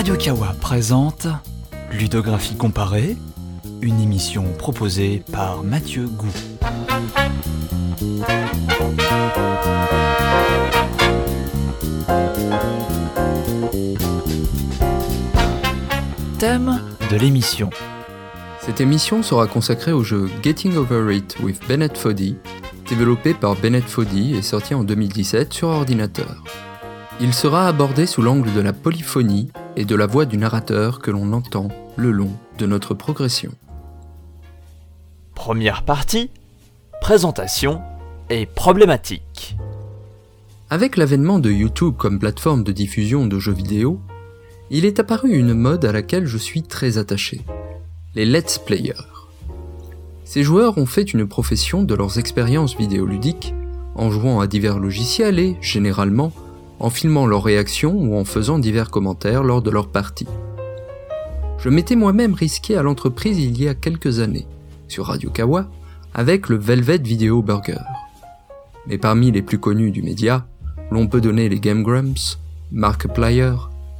Radio Kawa présente Ludographie comparée, une émission proposée par Mathieu Gou. Thème de l'émission. Cette émission sera consacrée au jeu Getting Over It with Bennett Foddy, développé par Bennett Foddy et sorti en 2017 sur ordinateur. Il sera abordé sous l'angle de la polyphonie et de la voix du narrateur que l'on entend le long de notre progression. Première partie, présentation et problématique. Avec l'avènement de YouTube comme plateforme de diffusion de jeux vidéo, il est apparu une mode à laquelle je suis très attaché, les Let's Players. Ces joueurs ont fait une profession de leurs expériences vidéoludiques en jouant à divers logiciels et, généralement, en filmant leurs réactions ou en faisant divers commentaires lors de leurs parties. Je m'étais moi-même risqué à l'entreprise il y a quelques années, sur Radio Kawa, avec le Velvet Video Burger. Mais parmi les plus connus du média, l'on peut donner les Game Grumps, Markiplier,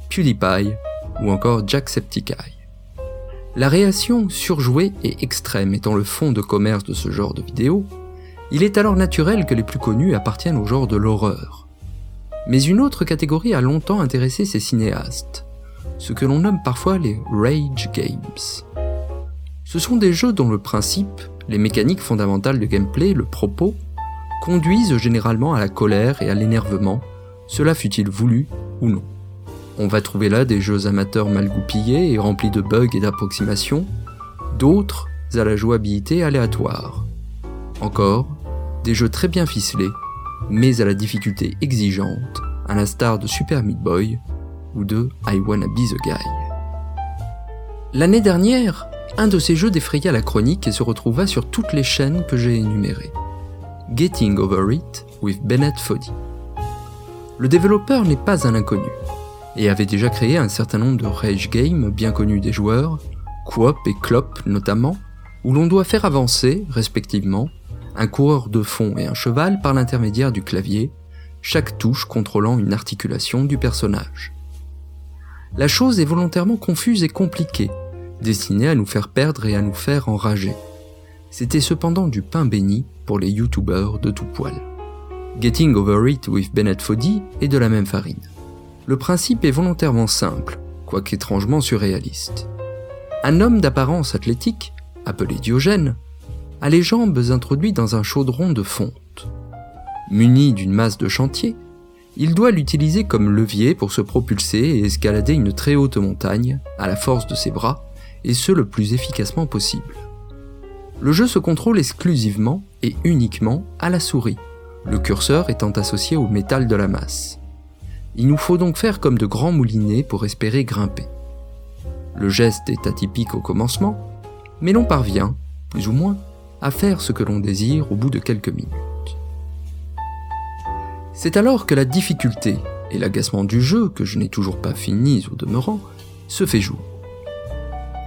PewDiePie ou encore Jacksepticeye. La réaction surjouée et extrême étant le fond de commerce de ce genre de vidéo, il est alors naturel que les plus connus appartiennent au genre de l'horreur. Mais une autre catégorie a longtemps intéressé ces cinéastes, ce que l'on nomme parfois les Rage Games. Ce sont des jeux dont le principe, les mécaniques fondamentales de gameplay, le propos, conduisent généralement à la colère et à l'énervement, cela fut-il voulu ou non? On va trouver là des jeux amateurs mal goupillés et remplis de bugs et d'approximations, d'autres à la jouabilité aléatoire. Encore, des jeux très bien ficelés, mais à la difficulté exigeante, à l'instar de Super Meat Boy ou de I Wanna Be the Guy. L'année dernière, un de ces jeux défraya la chronique et se retrouva sur toutes les chaînes que j'ai énumérées. Getting Over It with Bennett Foddy. Le développeur n'est pas un inconnu et avait déjà créé un certain nombre de rage games bien connus des joueurs, Coop et Clop notamment, où l'on doit faire avancer, respectivement, un coureur de fond et un cheval par l'intermédiaire du clavier, chaque touche contrôlant une articulation du personnage. La chose est volontairement confuse et compliquée, destinée à nous faire perdre et à nous faire enrager. C'était cependant du pain béni pour les youtubeurs de tout poil. Getting Over It with Bennett Foddy est de la même farine. Le principe est volontairement simple, quoique étrangement surréaliste. Un homme d'apparence athlétique, appelé Diogène, a les jambes introduites dans un chaudron de fonte. Muni d'une masse de chantier, il doit l'utiliser comme levier pour se propulser et escalader une très haute montagne à la force de ses bras, et ce le plus efficacement possible. Le jeu se contrôle exclusivement et uniquement à la souris, le curseur étant associé au métal de la masse. Il nous faut donc faire comme de grands moulinets pour espérer grimper. Le geste est atypique au commencement, mais l'on parvient, plus ou moins, à faire ce que l'on désire au bout de quelques minutes. C'est alors que la difficulté et l'agacement du jeu, que je n'ai toujours pas fini au demeurant, se fait jour.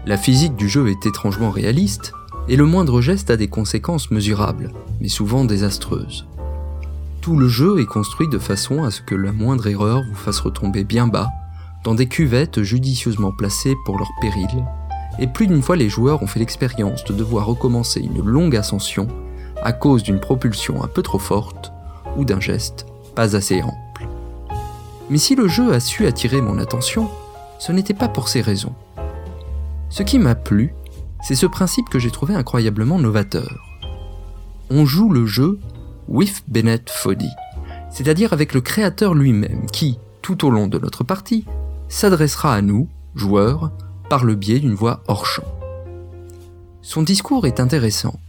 La physique du jeu est étrangement réaliste, et le moindre geste a des conséquences mesurables, mais souvent désastreuses. Tout le jeu est construit de façon à ce que la moindre erreur vous fasse retomber bien bas, dans des cuvettes judicieusement placées pour leur péril, et plus d'une fois les joueurs ont fait l'expérience de devoir recommencer une longue ascension à cause d'une propulsion un peu trop forte ou d'un geste pas assez ample. Mais si le jeu a su attirer mon attention, ce n'était pas pour ces raisons. Ce qui m'a plu, c'est ce principe que j'ai trouvé incroyablement novateur. On joue le jeu with Bennett Foddy, c'est-à-dire avec le créateur lui-même qui, tout au long de notre partie, s'adressera à nous, joueurs, par le biais d'une voix hors champ. Son discours est intéressant.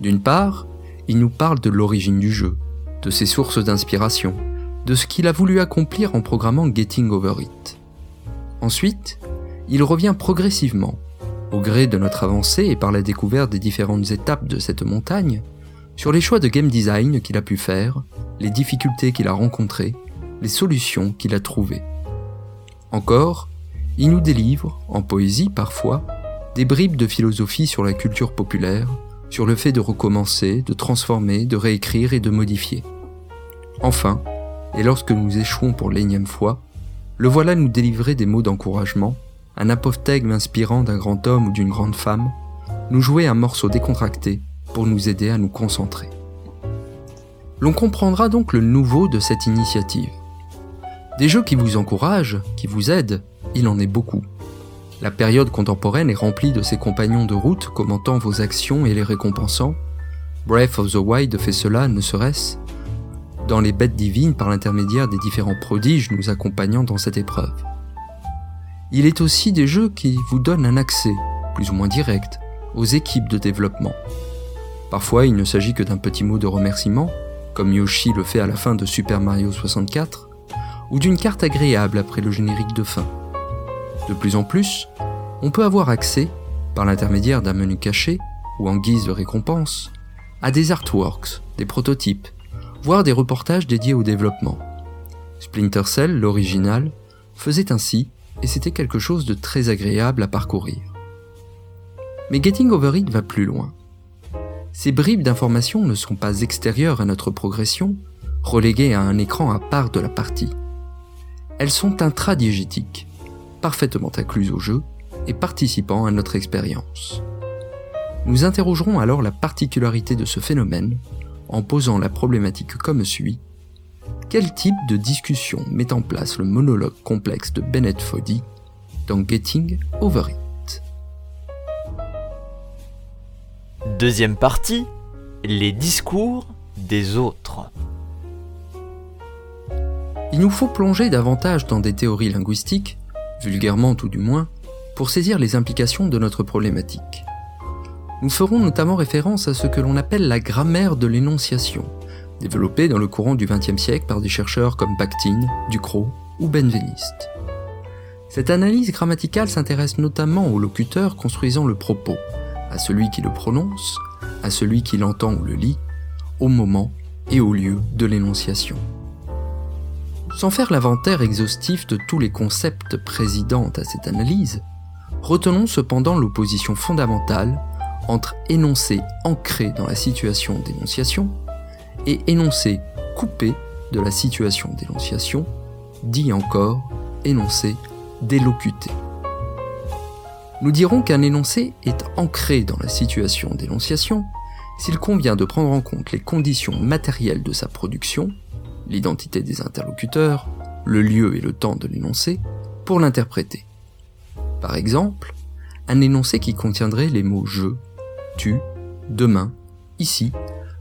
D'une part, il nous parle de l'origine du jeu, de ses sources d'inspiration, de ce qu'il a voulu accomplir en programmant Getting Over It. Ensuite, il revient progressivement, au gré de notre avancée et par la découverte des différentes étapes de cette montagne, sur les choix de game design qu'il a pu faire, les difficultés qu'il a rencontrées, les solutions qu'il a trouvées. Encore, il nous délivre, en poésie parfois, des bribes de philosophie sur la culture populaire, sur le fait de recommencer, de transformer, de réécrire et de modifier. Enfin, et lorsque nous échouons pour l'énième fois, le voilà nous délivrer des mots d'encouragement, un apophthegme inspirant d'un grand homme ou d'une grande femme, nous jouer un morceau décontracté pour nous aider à nous concentrer. L'on comprendra donc le nouveau de cette initiative. Des jeux qui vous encouragent, qui vous aident, il en est beaucoup. La période contemporaine est remplie de ces compagnons de route commentant vos actions et les récompensant. Breath of the Wild fait cela, ne serait-ce? Dans les bêtes divines par l'intermédiaire des différents prodiges nous accompagnant dans cette épreuve. Il est aussi des jeux qui vous donnent un accès, plus ou moins direct, aux équipes de développement. Parfois, il ne s'agit que d'un petit mot de remerciement, comme Yoshi le fait à la fin de Super Mario 64, ou d'une carte agréable après le générique de fin. De plus en plus, on peut avoir accès, par l'intermédiaire d'un menu caché ou en guise de récompense, à des artworks, des prototypes, voire des reportages dédiés au développement. Splinter Cell, l'original, faisait ainsi, et c'était quelque chose de très agréable à parcourir. Mais Getting Over It va plus loin. Ces bribes d'informations ne sont pas extérieures à notre progression, reléguées à un écran à part de la partie. Elles sont intradigétiques, parfaitement incluses au jeu et participant à notre expérience. Nous interrogerons alors la particularité de ce phénomène en posant la problématique comme suit. Quel type de discussion met en place le monologue complexe de Bennett Foddy dans Getting Over It? Deuxième partie, les discours des autres. Il nous faut plonger davantage dans des théories linguistiques, vulgairement tout du moins, pour saisir les implications de notre problématique. Nous ferons notamment référence à ce que l'on appelle la grammaire de l'énonciation, développée dans le courant du XXe siècle par des chercheurs comme Bakhtin, Ducrot ou Benveniste. Cette analyse grammaticale s'intéresse notamment au locuteur construisant le propos, à celui qui le prononce, à celui qui l'entend ou le lit, au moment et au lieu de l'énonciation. Sans faire l'inventaire exhaustif de tous les concepts présidents à cette analyse, retenons cependant l'opposition fondamentale entre énoncé ancré dans la situation d'énonciation et énoncé coupé de la situation d'énonciation, dit encore énoncé délocuté. Nous dirons qu'un énoncé est ancré dans la situation d'énonciation s'il convient de prendre en compte les conditions matérielles de sa production, l'identité des interlocuteurs, le lieu et le temps de l'énoncé, pour l'interpréter. Par exemple, un énoncé qui contiendrait les mots je, tu, demain, ici,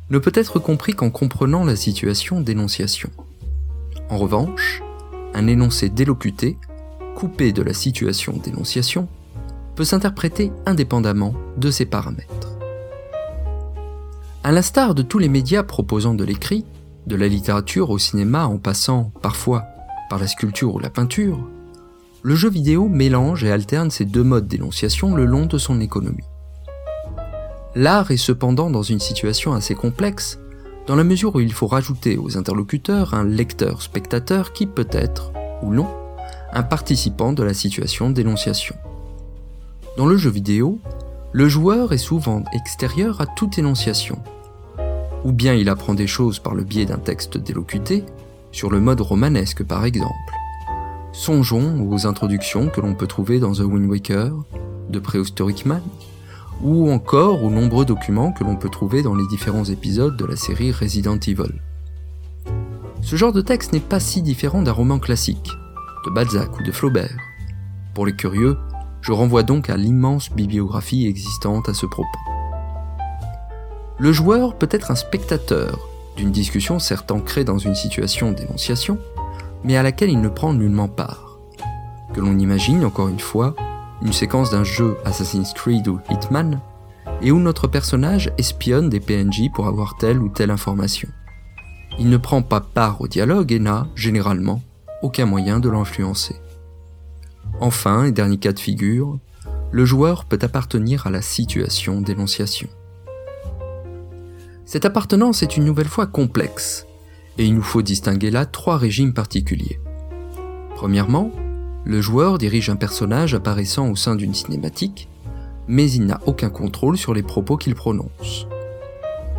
ne peut être compris qu'en comprenant la situation d'énonciation. En revanche, un énoncé délocuté, coupé de la situation d'énonciation, peut s'interpréter indépendamment de ses paramètres. À l'instar de tous les médias proposant de l'écrit, de la littérature au cinéma en passant, parfois, par la sculpture ou la peinture, le jeu vidéo mélange et alterne ces deux modes d'énonciation le long de son économie. L'art est cependant dans une situation assez complexe, dans la mesure où il faut rajouter aux interlocuteurs un lecteur-spectateur qui peut être, ou non, un participant de la situation d'énonciation. Dans le jeu vidéo, le joueur est souvent extérieur à toute énonciation. Ou bien il apprend des choses par le biais d'un texte délocuté, sur le mode romanesque par exemple. Songeons aux introductions que l'on peut trouver dans The Wind Waker, de Prehistoric Man, ou encore aux nombreux documents que l'on peut trouver dans les différents épisodes de la série Resident Evil. Ce genre de texte n'est pas si différent d'un roman classique, de Balzac ou de Flaubert. Pour les curieux, je renvoie donc à l'immense bibliographie existante à ce propos. Le joueur peut être un spectateur d'une discussion certes ancrée dans une situation d'énonciation, mais à laquelle il ne prend nullement part. Que l'on imagine, encore une fois, une séquence d'un jeu Assassin's Creed ou Hitman, et où notre personnage espionne des PNJ pour avoir telle ou telle information. Il ne prend pas part au dialogue et n'a, généralement, aucun moyen de l'influencer. Enfin, et dernier cas de figure, le joueur peut appartenir à la situation d'énonciation. Cette appartenance est une nouvelle fois complexe, et il nous faut distinguer là trois régimes particuliers. Premièrement, le joueur dirige un personnage apparaissant au sein d'une cinématique, mais il n'a aucun contrôle sur les propos qu'il prononce.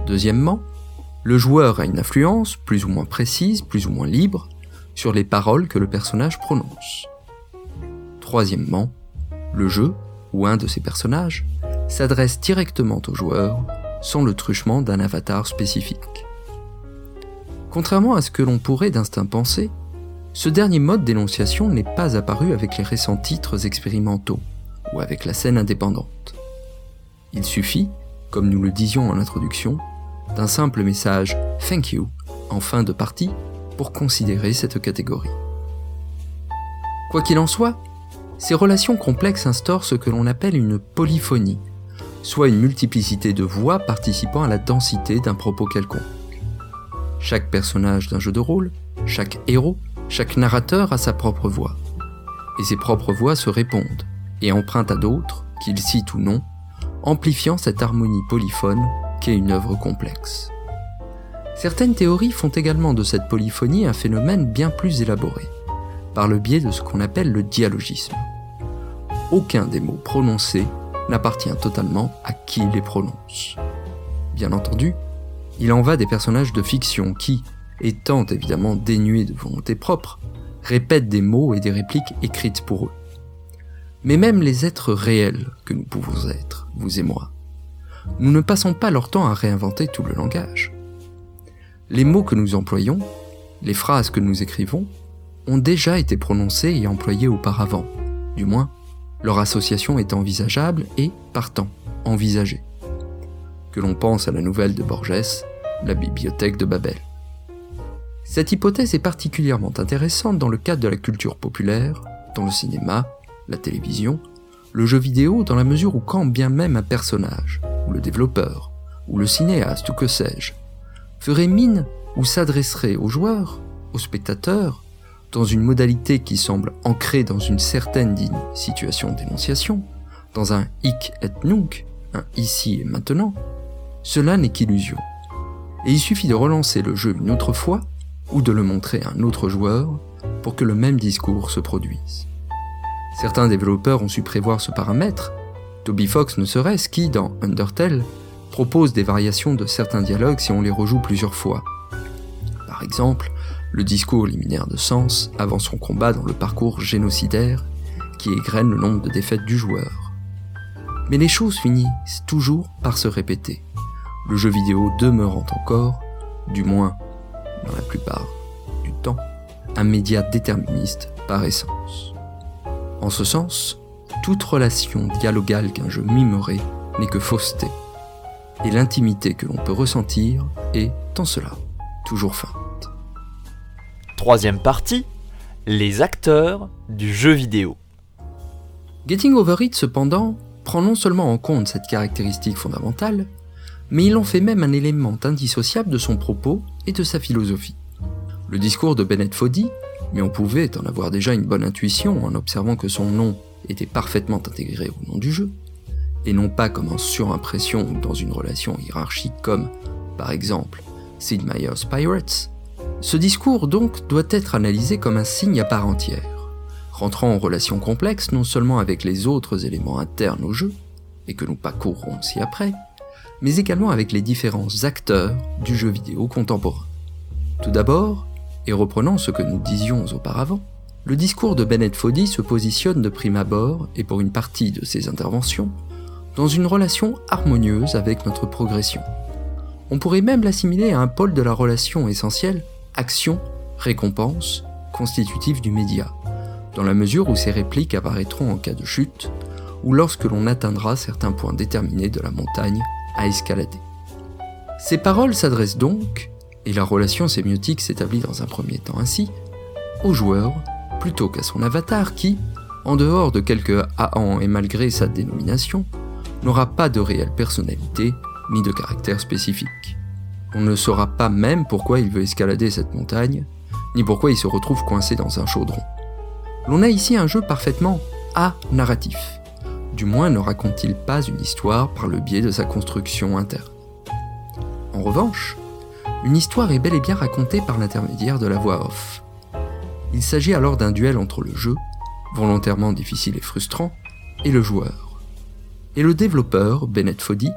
Deuxièmement, le joueur a une influence, plus ou moins précise, plus ou moins libre, sur les paroles que le personnage prononce. Troisièmement, le jeu, ou un de ses personnages, s'adresse directement au joueur sans le truchement d'un avatar spécifique. Contrairement à ce que l'on pourrait d'instinct penser, ce dernier mode d'énonciation n'est pas apparu avec les récents titres expérimentaux ou avec la scène indépendante. Il suffit, comme nous le disions en introduction, d'un simple message Thank you en fin de partie pour considérer cette catégorie. Quoi qu'il en soit, ces relations complexes instaurent ce que l'on appelle une polyphonie, soit une multiplicité de voix participant à la densité d'un propos quelconque. Chaque personnage d'un jeu de rôle, chaque héros, chaque narrateur a sa propre voix. Et ses propres voix se répondent et empruntent à d'autres, qu'ils citent ou non, amplifiant cette harmonie polyphone qu'est une œuvre complexe. Certaines théories font également de cette polyphonie un phénomène bien plus élaboré, par le biais de ce qu'on appelle le dialogisme. Aucun des mots prononcés n'appartient totalement à qui les prononce. Bien entendu, il en va des personnages de fiction qui, étant évidemment dénués de volonté propre, répètent des mots et des répliques écrites pour eux. Mais même les êtres réels que nous pouvons être, vous et moi, nous ne passons pas leur temps à réinventer tout le langage. Les mots que nous employons, les phrases que nous écrivons, ont déjà été prononcés et employés auparavant, du moins, leur association est envisageable et, partant, envisagée. Que l'on pense à la nouvelle de Borges, la bibliothèque de Babel. Cette hypothèse est particulièrement intéressante dans le cadre de la culture populaire, dans le cinéma, la télévision, le jeu vidéo dans la mesure où quand bien même un personnage, ou le développeur, ou le cinéaste, ou que sais-je, ferait mine ou s'adresserait aux joueurs, aux spectateurs, dans une modalité qui semble ancrée dans une certaine situation d'énonciation, dans un hic et nunc, un ici et maintenant, cela n'est qu'illusion. Et il suffit de relancer le jeu une autre fois, ou de le montrer à un autre joueur, pour que le même discours se produise. Certains développeurs ont su prévoir ce paramètre, Toby Fox ne serait-ce qui, dans Undertale, propose des variations de certains dialogues si on les rejoue plusieurs fois. Par exemple, le discours liminaire de Sens avant son combat dans le parcours génocidaire qui égrène le nombre de défaites du joueur. Mais les choses finissent toujours par se répéter, le jeu vidéo demeurant encore, du moins dans la plupart du temps, un média déterministe par essence. En ce sens, toute relation dialogale qu'un jeu mimerait n'est que fausseté, et l'intimité que l'on peut ressentir est, en cela, toujours feinte. Troisième partie, les acteurs du jeu vidéo. Getting Over It, cependant, prend non seulement en compte cette caractéristique fondamentale, mais il en fait même un élément indissociable de son propos et de sa philosophie. Le discours de Bennett Foddy, mais on pouvait en avoir déjà une bonne intuition en observant que son nom était parfaitement intégré au nom du jeu, et non pas comme en surimpression ou dans une relation hiérarchique comme, par exemple, Sid Meier's Pirates, ce discours donc doit être analysé comme un signe à part entière, rentrant en relation complexe non seulement avec les autres éléments internes au jeu, et que nous parcourrons ci-après, mais également avec les différents acteurs du jeu vidéo contemporain. Tout d'abord, et reprenant ce que nous disions auparavant, le discours de Bennett Foddy se positionne de prime abord, et pour une partie de ses interventions, dans une relation harmonieuse avec notre progression. On pourrait même l'assimiler à un pôle de la relation essentielle, action-récompense, constitutive du média, dans la mesure où ces répliques apparaîtront en cas de chute, ou lorsque l'on atteindra certains points déterminés de la montagne à escalader. Ces paroles s'adressent donc, et la relation sémiotique s'établit dans un premier temps ainsi, au joueur plutôt qu'à son avatar qui, en dehors de quelques ahans et malgré sa dénomination, n'aura pas de réelle personnalité ni de caractère spécifique. On ne saura pas même pourquoi il veut escalader cette montagne, ni pourquoi il se retrouve coincé dans un chaudron. L'on a ici un jeu parfaitement a-narratif. Du moins ne raconte-t-il pas une histoire par le biais de sa construction interne. En revanche, une histoire est bel et bien racontée par l'intermédiaire de la voix off, il s'agit alors d'un duel entre le jeu, volontairement difficile et frustrant, et le joueur. Et le développeur, Bennett Foddy,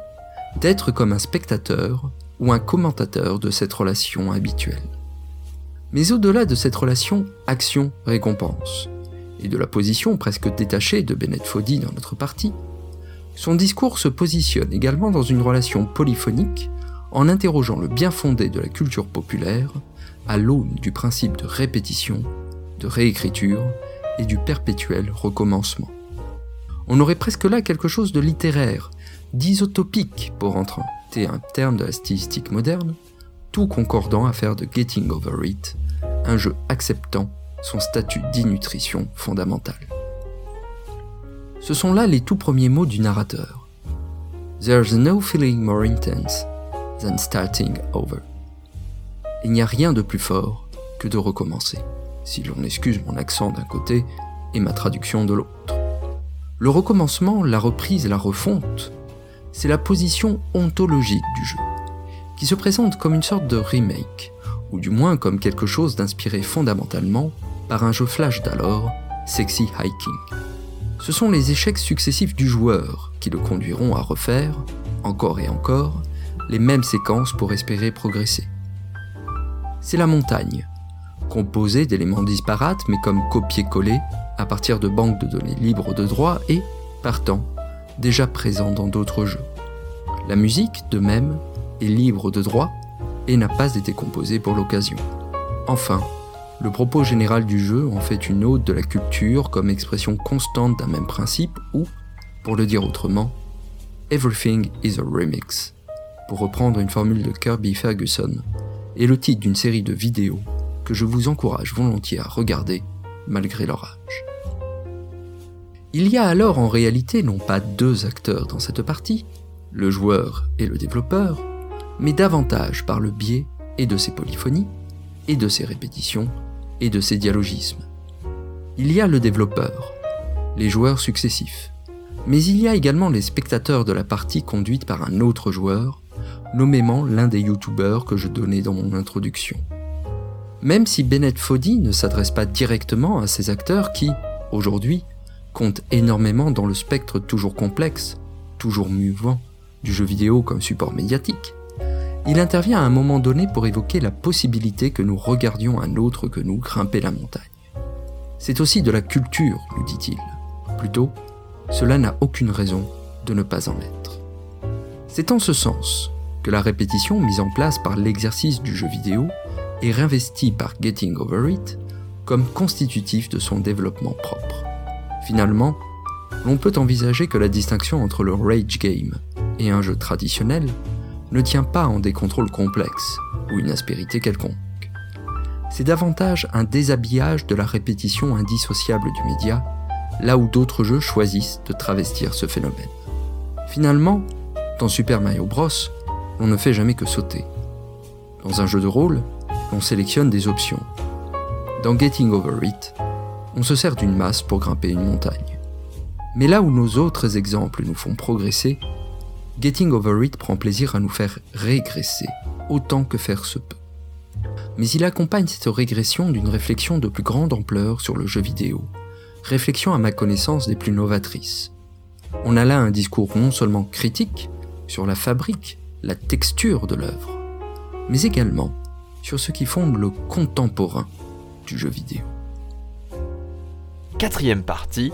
d'être comme un spectateur ou un commentateur de cette relation habituelle. Mais au-delà de cette relation action-récompense, et de la position presque détachée de Bennett Foddy dans notre partie, son discours se positionne également dans une relation polyphonique en interrogeant le bien fondé de la culture populaire à l'aune du principe de répétition, de réécriture et du perpétuel recommencement. On aurait presque là quelque chose de littéraire, d'isotopique pour un terme de la stylistique moderne, tout concordant à faire de Getting Over It un jeu acceptant son statut d'innutrition fondamentale. Ce sont là les tout premiers mots du narrateur. There's no feeling more intense than starting over. Il n'y a rien de plus fort que de recommencer, si l'on excuse mon accent d'un côté et ma traduction de l'autre. Le recommencement, la reprise, la refonte, c'est la position ontologique du jeu, qui se présente comme une sorte de remake, ou du moins comme quelque chose d'inspiré fondamentalement par un jeu flash d'alors, Sexy Hiking. Ce sont les échecs successifs du joueur qui le conduiront à refaire, encore et encore, les mêmes séquences pour espérer progresser. C'est la montagne, composée d'éléments disparates mais comme copier-coller à partir de banques de données libres de droit et, partant, déjà présents dans d'autres jeux. La musique, de même, est libre de droit et n'a pas été composée pour l'occasion. Enfin, le propos général du jeu en fait une ode de la culture comme expression constante d'un même principe ou, pour le dire autrement, Everything is a remix, pour reprendre une formule de Kirby Ferguson, et le titre d'une série de vidéos que je vous encourage volontiers à regarder malgré leur âge. Il y a alors en réalité non pas deux acteurs dans cette partie, le joueur et le développeur, mais davantage par le biais et de ses polyphonies, et de ses répétitions, et de ses dialogismes. Il y a le développeur, les joueurs successifs, mais il y a également les spectateurs de la partie conduite par un autre joueur, nommément l'un des youtubeurs que je donnais dans mon introduction. Même si Bennett Foddy ne s'adresse pas directement à ces acteurs qui, aujourd'hui, comptent énormément dans le spectre toujours complexe, toujours mouvant, du jeu vidéo comme support médiatique, il intervient à un moment donné pour évoquer la possibilité que nous regardions un autre que nous grimper la montagne. C'est aussi de la culture, nous dit-il. Plutôt, cela n'a aucune raison de ne pas en être. C'est en ce sens que la répétition mise en place par l'exercice du jeu vidéo est réinvestie par Getting Over It comme constitutif de son développement propre. Finalement, l'on peut envisager que la distinction entre le rage game et un jeu traditionnel ne tient pas en des contrôles complexes ou une aspérité quelconque. C'est davantage un déshabillage de la répétition indissociable du média, là où d'autres jeux choisissent de travestir ce phénomène. Finalement, dans Super Mario Bros, on ne fait jamais que sauter. Dans un jeu de rôle, on sélectionne des options. Dans Getting Over It, on se sert d'une masse pour grimper une montagne. Mais là où nos autres exemples nous font progresser, Getting Over It prend plaisir à nous faire régresser, autant que faire se peut. Mais il accompagne cette régression d'une réflexion de plus grande ampleur sur le jeu vidéo, réflexion à ma connaissance des plus novatrices. On a là un discours non seulement critique sur la fabrique, la texture de l'œuvre, mais également sur ce qui fonde le contemporain du jeu vidéo. Quatrième partie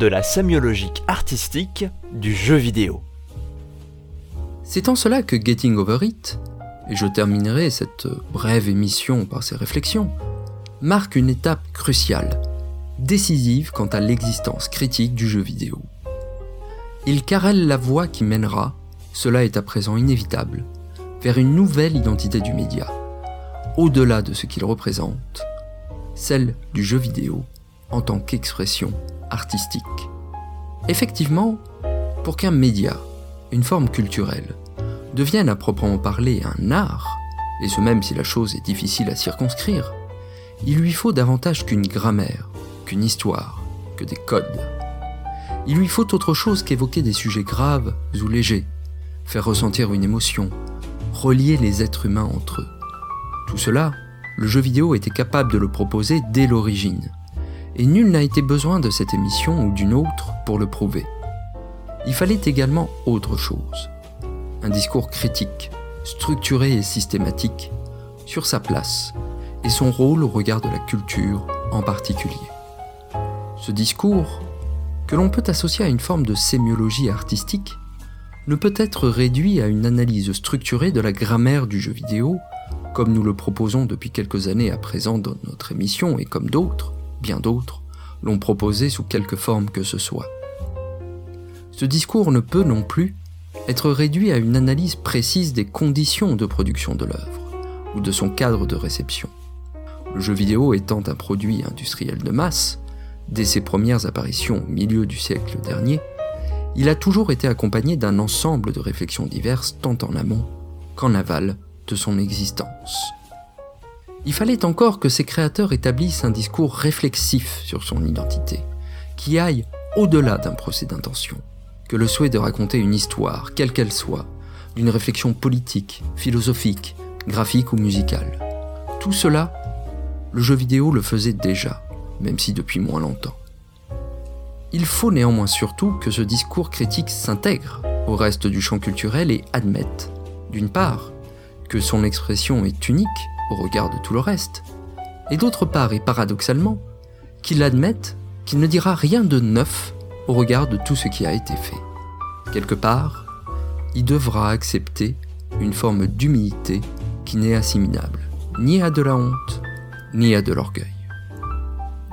de la sémiologique artistique du jeu vidéo. C'est en cela que Getting Over It, et je terminerai cette brève émission par ces réflexions, marque une étape cruciale, décisive quant à l'existence critique du jeu vidéo. Il carrelle la voie qui mènera, cela est à présent inévitable, vers une nouvelle identité du média, au-delà de ce qu'il représente, celle du jeu vidéo en tant qu'expression artistique. Effectivement, pour qu'un média, une forme culturelle, devienne à proprement parler un art, et ce même si la chose est difficile à circonscrire, il lui faut davantage qu'une grammaire, qu'une histoire, que des codes. Il lui faut autre chose qu'évoquer des sujets graves ou légers, faire ressentir une émotion, relier les êtres humains entre eux. Tout cela, le jeu vidéo était capable de le proposer dès l'origine, et nul n'a été besoin de cette émission ou d'une autre pour le prouver. Il fallait également autre chose, un discours critique, structuré et systématique, sur sa place, et son rôle au regard de la culture en particulier. Ce discours, que l'on peut associer à une forme de sémiologie artistique, ne peut être réduit à une analyse structurée de la grammaire du jeu vidéo, comme nous le proposons depuis quelques années à présent dans notre émission et comme d'autres, bien d'autres, l'ont proposé sous quelque forme que ce soit. Ce discours ne peut non plus être réduit à une analyse précise des conditions de production de l'œuvre ou de son cadre de réception. Le jeu vidéo étant un produit industriel de masse, dès ses premières apparitions au milieu du siècle dernier, il a toujours été accompagné d'un ensemble de réflexions diverses tant en amont qu'en aval de son existence. Il fallait encore que ses créateurs établissent un discours réflexif sur son identité, qui aille au-delà d'un procès d'intention, que le souhait de raconter une histoire, quelle qu'elle soit, d'une réflexion politique, philosophique, graphique ou musicale. Tout cela, le jeu vidéo le faisait déjà, même si depuis moins longtemps. Il faut néanmoins surtout que ce discours critique s'intègre au reste du champ culturel et admette, d'une part, que son expression est unique regard de tout le reste, et d'autre part et paradoxalement, qu'il admette qu'il ne dira rien de neuf au regard de tout ce qui a été fait. Quelque part, il devra accepter une forme d'humilité qui n'est assimilable ni à de la honte, ni à de l'orgueil.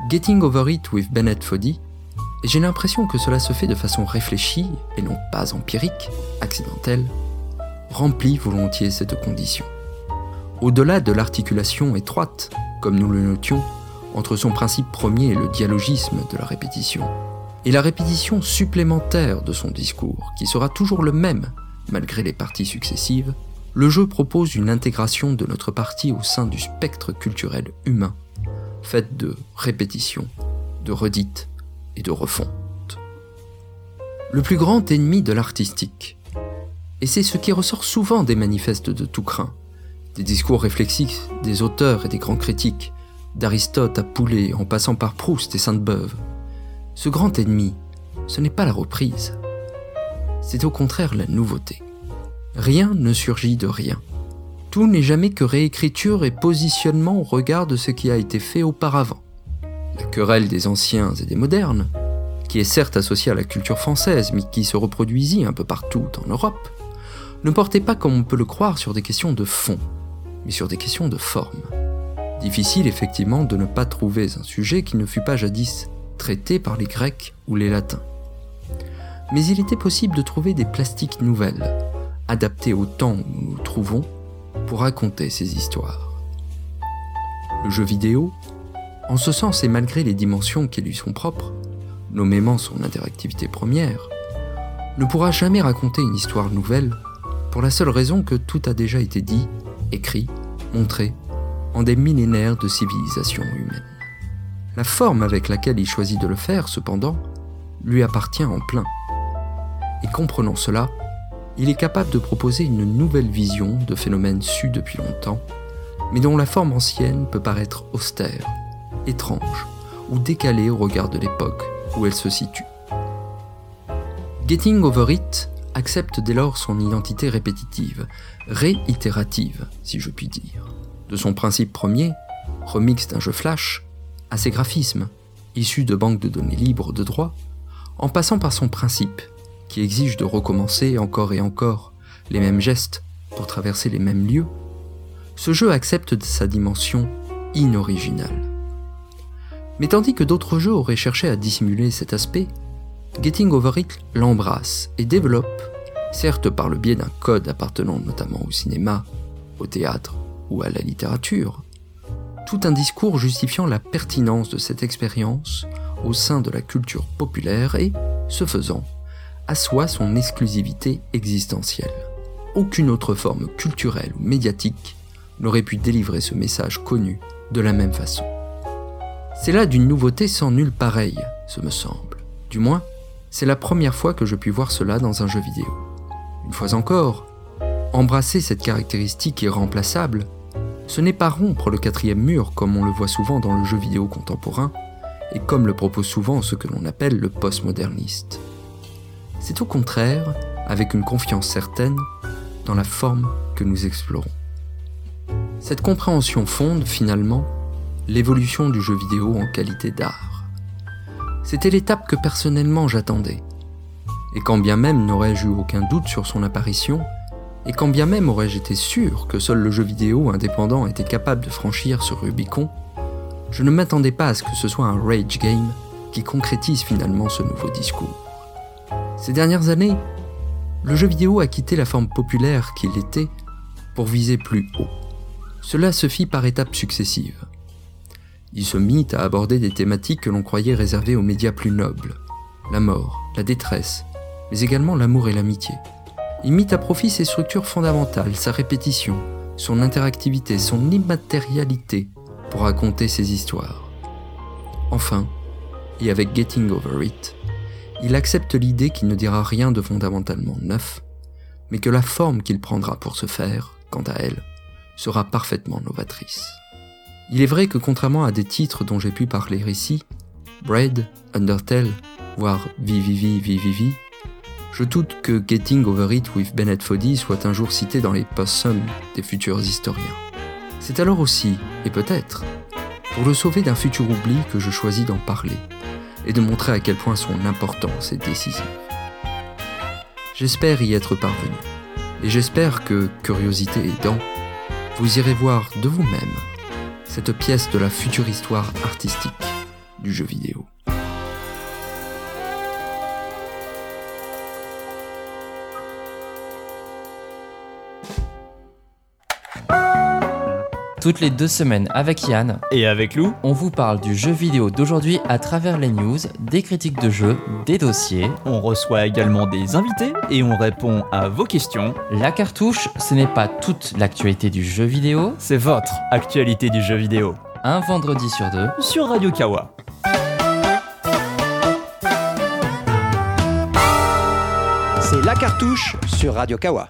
Getting Over It with Bennett Foddy j'ai l'impression que cela se fait de façon réfléchie et non pas empirique, accidentelle, remplit volontiers cette condition. Au-delà de l'articulation étroite, comme nous le notions, entre son principe premier et le dialogisme de la répétition, et la répétition supplémentaire de son discours, qui sera toujours le même malgré les parties successives, le jeu propose une intégration de notre partie au sein du spectre culturel humain, faite de répétition, de redites, de refonte. Le plus grand ennemi de l'artistique, et c'est ce qui ressort souvent des manifestes de tout craint, des discours réflexifs des auteurs et des grands critiques, d'Aristote à Poulet en passant par Proust et Sainte-Beuve. Ce grand ennemi, ce n'est pas la reprise, c'est au contraire la nouveauté. Rien ne surgit de rien. Tout n'est jamais que réécriture et positionnement au regard de ce qui a été fait auparavant la querelle des anciens et des modernes, qui est certes associée à la culture française, mais qui se reproduisit un peu partout en Europe, ne portait pas comme on peut le croire sur des questions de fond, mais sur des questions de forme. Difficile effectivement de ne pas trouver un sujet qui ne fut pas jadis traité par les Grecs ou les Latins. Mais il était possible de trouver des plastiques nouvelles, adaptées au temps où nous nous trouvons, pour raconter ces histoires. Le jeu vidéo, en ce sens, et malgré les dimensions qui lui sont propres, nommément son interactivité première, ne pourra jamais raconter une histoire nouvelle pour la seule raison que tout a déjà été dit, écrit, montré en des millénaires de civilisation humaine. La forme avec laquelle il choisit de le faire, cependant, lui appartient en plein. Et comprenant cela, il est capable de proposer une nouvelle vision de phénomènes sus depuis longtemps, mais dont la forme ancienne peut paraître austère, étrange ou décalée au regard de l'époque où elle se situe. Getting Over It accepte dès lors son identité répétitive, réitérative, si je puis dire. De son principe premier, remix d'un jeu flash, à ses graphismes, issus de banques de données libres de droit, en passant par son principe, qui exige de recommencer encore et encore les mêmes gestes pour traverser les mêmes lieux, ce jeu accepte sa dimension inoriginale. Mais tandis que d'autres jeux auraient cherché à dissimuler cet aspect, Getting Over It l'embrasse et développe, certes par le biais d'un code appartenant notamment au cinéma, au théâtre ou à la littérature, tout un discours justifiant la pertinence de cette expérience au sein de la culture populaire et, ce faisant, assoit son exclusivité existentielle. Aucune autre forme culturelle ou médiatique n'aurait pu délivrer ce message connu de la même façon. C'est là d'une nouveauté sans nul pareil, ce me semble. Du moins, c'est la première fois que je puis voir cela dans un jeu vidéo. Une fois encore, embrasser cette caractéristique irremplaçable, ce n'est pas rompre le quatrième mur comme on le voit souvent dans le jeu vidéo contemporain, et comme le propose souvent ce que l'on appelle le postmoderniste. C'est au contraire avec une confiance certaine dans la forme que nous explorons. Cette compréhension fonde finalement l'évolution du jeu vidéo en qualité d'art. C'était l'étape que personnellement j'attendais. Et quand bien même n'aurais-je eu aucun doute sur son apparition, et quand bien même aurais-je été sûr que seul le jeu vidéo indépendant était capable de franchir ce Rubicon, je ne m'attendais pas à ce que ce soit un rage game qui concrétise finalement ce nouveau discours. Ces dernières années, le jeu vidéo a quitté la forme populaire qu'il était pour viser plus haut. Cela se fit par étapes successives. Il se mit à aborder des thématiques que l'on croyait réservées aux médias plus nobles, la mort, la détresse, mais également l'amour et l'amitié. Il mit à profit ses structures fondamentales, sa répétition, son interactivité, son immatérialité pour raconter ses histoires. Enfin, et avec Getting Over It, il accepte l'idée qu'il ne dira rien de fondamentalement neuf, mais que la forme qu'il prendra pour ce faire, quant à elle, sera parfaitement novatrice. Il est vrai que contrairement à des titres dont j'ai pu parler ici, Bread, Undertale, voire VVV, je doute que Getting Over It with Bennett Foddy soit un jour cité dans les post-sums des futurs historiens. C'est alors aussi, et peut-être, pour le sauver d'un futur oubli que je choisis d'en parler, et de montrer à quel point son importance est décisive. J'espère y être parvenu, et j'espère que, curiosité aidant, vous irez voir de vous-même cette pièce de la future histoire artistique du jeu vidéo. Toutes les deux semaines avec Yann et avec Lou, on vous parle du jeu vidéo d'aujourd'hui à travers les news, des critiques de jeux, des dossiers. On reçoit également des invités et on répond à vos questions. La cartouche, ce n'est pas toute l'actualité du jeu vidéo, c'est votre actualité du jeu vidéo. Un vendredi sur deux sur Radio Kawa. C'est la cartouche sur Radio Kawa.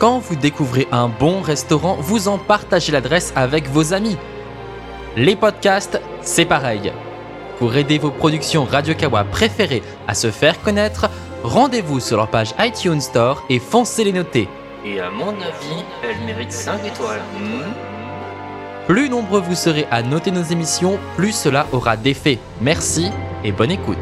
Quand vous découvrez un bon restaurant, vous en partagez l'adresse avec vos amis. Les podcasts, c'est pareil. Pour aider vos productions Radio Kawa préférées à se faire connaître, rendez-vous sur leur page iTunes Store et foncez les noter. Et à mon avis, elle mérite 5 étoiles. Hmm plus nombreux vous serez à noter nos émissions, plus cela aura d'effet. Merci et bonne écoute.